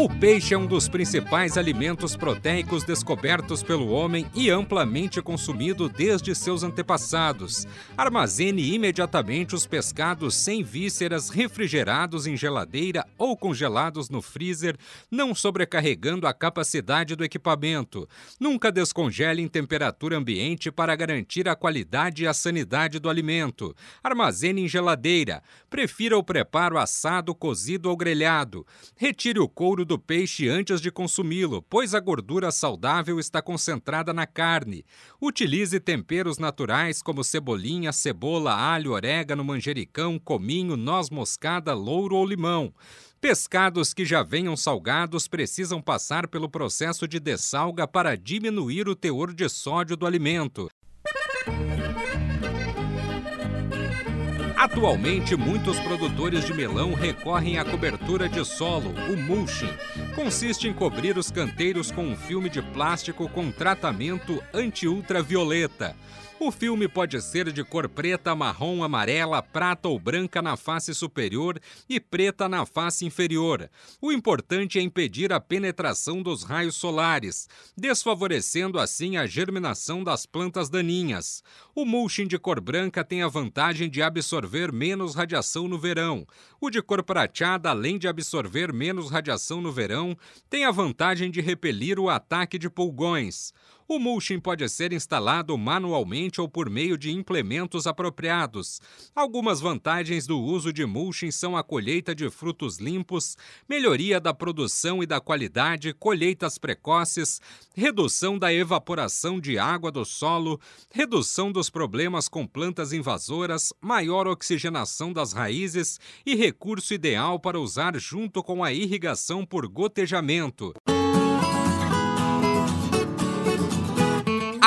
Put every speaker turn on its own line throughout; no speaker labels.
O peixe é um dos principais alimentos proteicos descobertos pelo homem e amplamente consumido desde seus antepassados. Armazene imediatamente os pescados sem vísceras, refrigerados em geladeira ou congelados no freezer, não sobrecarregando a capacidade do equipamento. Nunca descongele em temperatura ambiente para garantir a qualidade e a sanidade do alimento. Armazene em geladeira. Prefira o preparo assado, cozido ou grelhado. Retire o couro do peixe antes de consumi-lo, pois a gordura saudável está concentrada na carne. Utilize temperos naturais como cebolinha, cebola, alho, orégano, manjericão, cominho, noz moscada, louro ou limão. Pescados que já venham salgados precisam passar pelo processo de dessalga para diminuir o teor de sódio do alimento. Atualmente, muitos produtores de melão recorrem à cobertura de solo, o mulching. Consiste em cobrir os canteiros com um filme de plástico com tratamento anti-ultravioleta. O filme pode ser de cor preta, marrom, amarela, prata ou branca na face superior e preta na face inferior. O importante é impedir a penetração dos raios solares, desfavorecendo assim a germinação das plantas daninhas. O mulching de cor branca tem a vantagem de absorver menos radiação no verão. O de cor prateada, além de absorver menos radiação no verão, tem a vantagem de repelir o ataque de pulgões. O mulching pode ser instalado manualmente ou por meio de implementos apropriados. Algumas vantagens do uso de mulching são a colheita de frutos limpos, melhoria da produção e da qualidade, colheitas precoces, redução da evaporação de água do solo, redução dos problemas com plantas invasoras, maior oxigenação das raízes e recurso ideal para usar junto com a irrigação por gotejamento.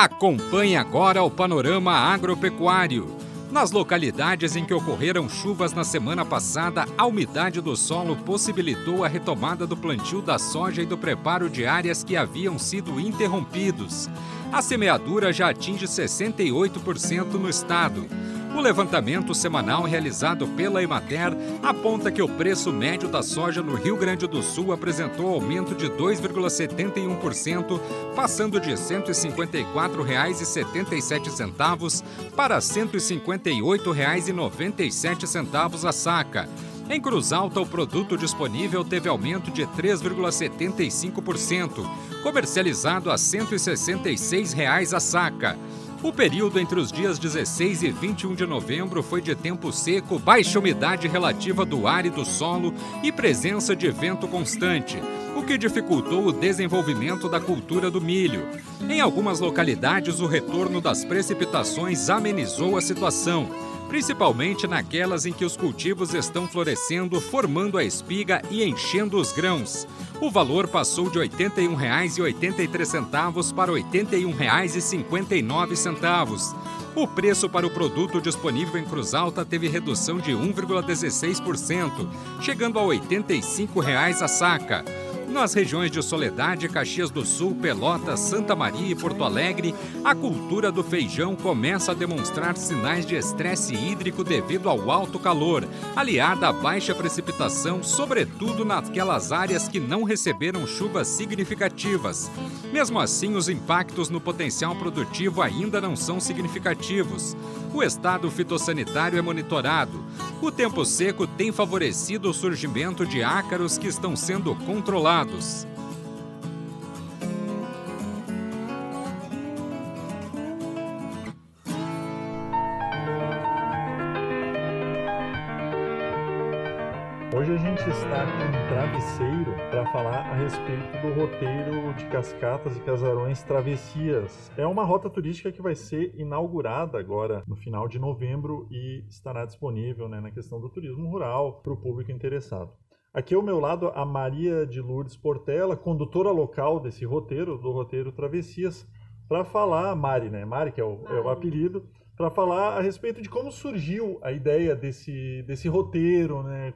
Acompanhe agora o panorama agropecuário. Nas localidades em que ocorreram chuvas na semana passada, a umidade do solo possibilitou a retomada do plantio da soja e do preparo de áreas que haviam sido interrompidos. A semeadura já atinge 68% no estado. O levantamento semanal realizado pela Emater aponta que o preço médio da soja no Rio Grande do Sul apresentou aumento de 2,71%, passando de R$ 154,77 para R$ 158,97 a saca. Em Cruz Alta, o produto disponível teve aumento de 3,75%, comercializado a 166 reais a saca. O período entre os dias 16 e 21 de novembro foi de tempo seco, baixa umidade relativa do ar e do solo e presença de vento constante, o que dificultou o desenvolvimento da cultura do milho. Em algumas localidades, o retorno das precipitações amenizou a situação principalmente naquelas em que os cultivos estão florescendo, formando a espiga e enchendo os grãos. O valor passou de R$ 81,83 para R$ 81,59. O preço para o produto disponível em Cruz Alta teve redução de 1,16%, chegando a R$ 85 a saca. Nas regiões de Soledade, Caxias do Sul, Pelotas, Santa Maria e Porto Alegre, a cultura do feijão começa a demonstrar sinais de estresse hídrico devido ao alto calor, aliada à baixa precipitação, sobretudo naquelas áreas que não receberam chuvas significativas. Mesmo assim, os impactos no potencial produtivo ainda não são significativos. O estado fitossanitário é monitorado. O tempo seco tem favorecido o surgimento de ácaros que estão sendo controlados.
Hoje a gente está aqui em Travesseiro para falar a respeito do roteiro de Cascatas e Casarões Travessias. É uma rota turística que vai ser inaugurada agora no final de novembro e estará disponível né, na questão do turismo rural para o público interessado. Aqui ao meu lado a Maria de Lourdes Portela, condutora local desse roteiro, do roteiro Travessias. para falar, Mari, né? Mari, que é o, é o apelido, para falar a respeito de como surgiu a ideia desse, desse roteiro, né?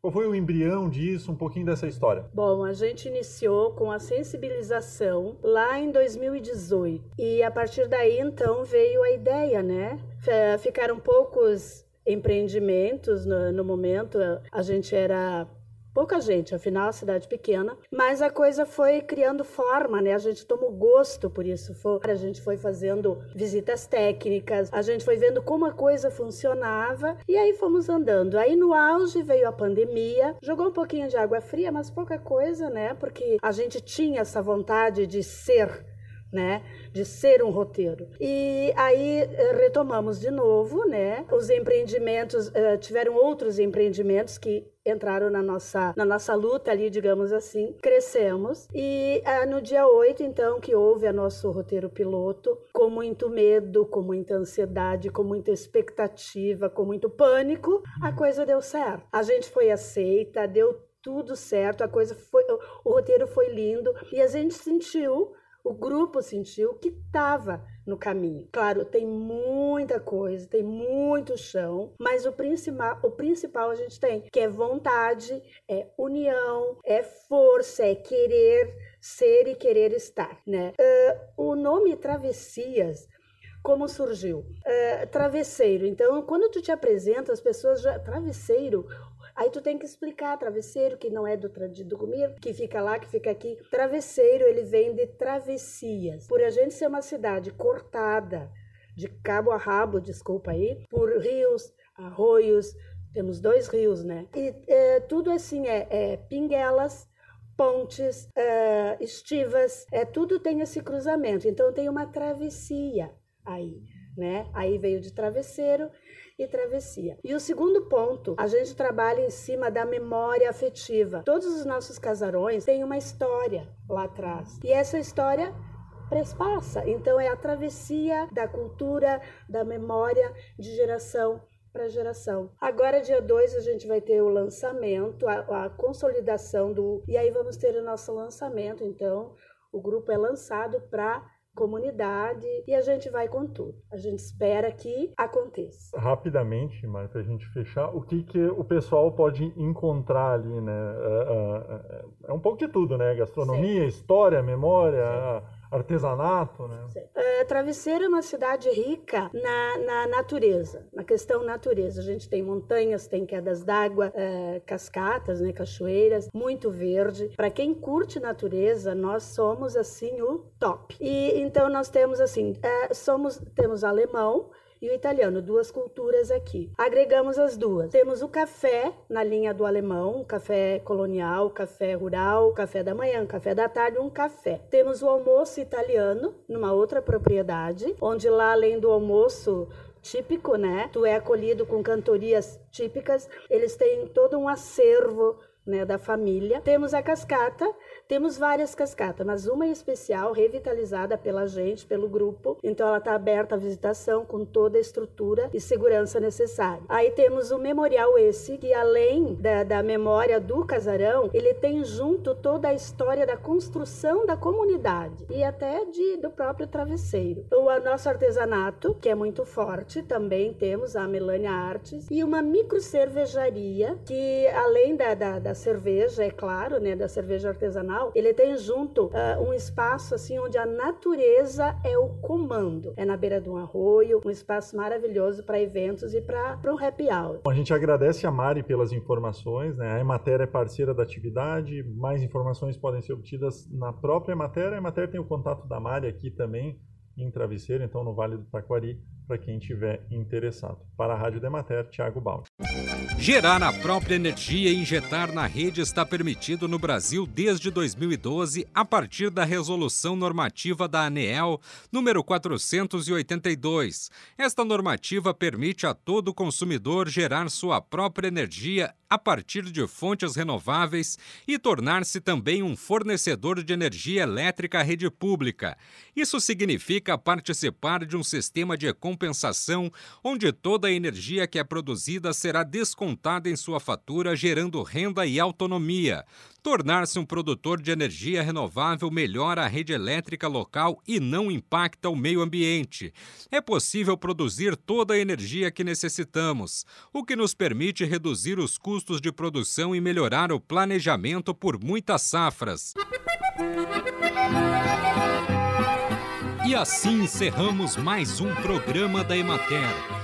Qual foi o embrião disso, um pouquinho dessa história?
Bom, a gente iniciou com a sensibilização lá em 2018 e a partir daí então veio a ideia, né? Ficaram poucos empreendimentos no, no momento, a gente era pouca gente, afinal, a cidade pequena, mas a coisa foi criando forma, né? A gente tomou gosto por isso. Foi, a gente foi fazendo visitas técnicas, a gente foi vendo como a coisa funcionava e aí fomos andando. Aí no auge veio a pandemia, jogou um pouquinho de água fria, mas pouca coisa, né? Porque a gente tinha essa vontade de ser né, de ser um roteiro. E aí eh, retomamos de novo, né? Os empreendimentos uh, tiveram outros empreendimentos que entraram na nossa, na nossa luta ali, digamos assim, crescemos. E uh, no dia 8, então, que houve a nosso roteiro piloto, com muito medo, com muita ansiedade, com muita expectativa, com muito pânico, a coisa deu certo. A gente foi aceita, deu tudo certo, a coisa foi, o roteiro foi lindo e a gente sentiu o grupo sentiu que estava no caminho. Claro, tem muita coisa, tem muito chão, mas o principal, o principal a gente tem, que é vontade, é união, é força, é querer ser e querer estar, né? Uh, o nome Travessias como surgiu? Uh, travesseiro. Então, quando tu te apresenta, as pessoas já. Travesseiro, Aí tu tem que explicar travesseiro, que não é do, do comigo, que fica lá, que fica aqui. Travesseiro, ele vem de travessias. Por a gente ser uma cidade cortada, de cabo a rabo, desculpa aí, por rios, arroios, temos dois rios, né? E é, tudo assim é, é pinguelas, pontes, é, estivas, é tudo tem esse cruzamento. Então tem uma travessia aí, né? Aí veio de travesseiro e travessia. E o segundo ponto, a gente trabalha em cima da memória afetiva. Todos os nossos casarões têm uma história lá atrás. E essa história prespassa. Então é a travessia da cultura, da memória de geração para geração. Agora, dia 2, a gente vai ter o lançamento, a, a, consolidação do. E aí vamos ter o nosso lançamento. Então, o grupo é lançado para comunidade e a gente vai com tudo. A gente espera que aconteça.
Rapidamente, Mari, para a gente fechar, o que, que o pessoal pode encontrar ali, né? É, é, é, é um pouco de tudo, né? Gastronomia, Sim. história, memória. Artesanato, né?
É, Travesseiro é uma cidade rica na, na, natureza, na questão natureza. A gente tem montanhas, tem quedas d'água, é, cascatas, né, cachoeiras, muito verde. Para quem curte natureza, nós somos assim o top. E então nós temos assim, é, somos temos alemão, e o italiano, duas culturas aqui. Agregamos as duas. Temos o café na linha do alemão, café colonial, café rural, café da manhã, café da tarde, um café. Temos o almoço italiano numa outra propriedade, onde lá além do almoço típico, né? Tu é acolhido com cantorias típicas. Eles têm todo um acervo né, da família. Temos a cascata, temos várias cascatas, mas uma especial, revitalizada pela gente, pelo grupo. Então ela está aberta à visitação com toda a estrutura e segurança necessária. Aí temos o memorial esse, que além da, da memória do casarão, ele tem junto toda a história da construção da comunidade e até de, do próprio travesseiro. O nosso artesanato, que é muito forte, também temos a Melania Artes e uma micro cervejaria que além da, da, cerveja, é claro, né, da cerveja artesanal, ele tem junto uh, um espaço assim onde a natureza é o comando. É na beira de um arroio, um espaço maravilhoso para eventos e para um happy hour.
Bom, a gente agradece a Mari pelas informações, né? A Emater é parceira da atividade, mais informações podem ser obtidas na própria Emater. A Emater tem o contato da Mari aqui também em Travesseiro, então no Vale do Taquari, para quem tiver interessado. Para a Rádio Demater, Thiago Baldi.
Gerar a própria energia e injetar na rede está permitido no Brasil desde 2012, a partir da resolução normativa da ANEEL número 482. Esta normativa permite a todo consumidor gerar sua própria energia a partir de fontes renováveis e tornar-se também um fornecedor de energia elétrica à rede pública. Isso significa participar de um sistema de compensação onde toda a energia que é produzida será descontada descontada em sua fatura, gerando renda e autonomia. Tornar-se um produtor de energia renovável melhora a rede elétrica local e não impacta o meio ambiente. É possível produzir toda a energia que necessitamos, o que nos permite reduzir os custos de produção e melhorar o planejamento por muitas safras. E assim encerramos mais um programa da Emater.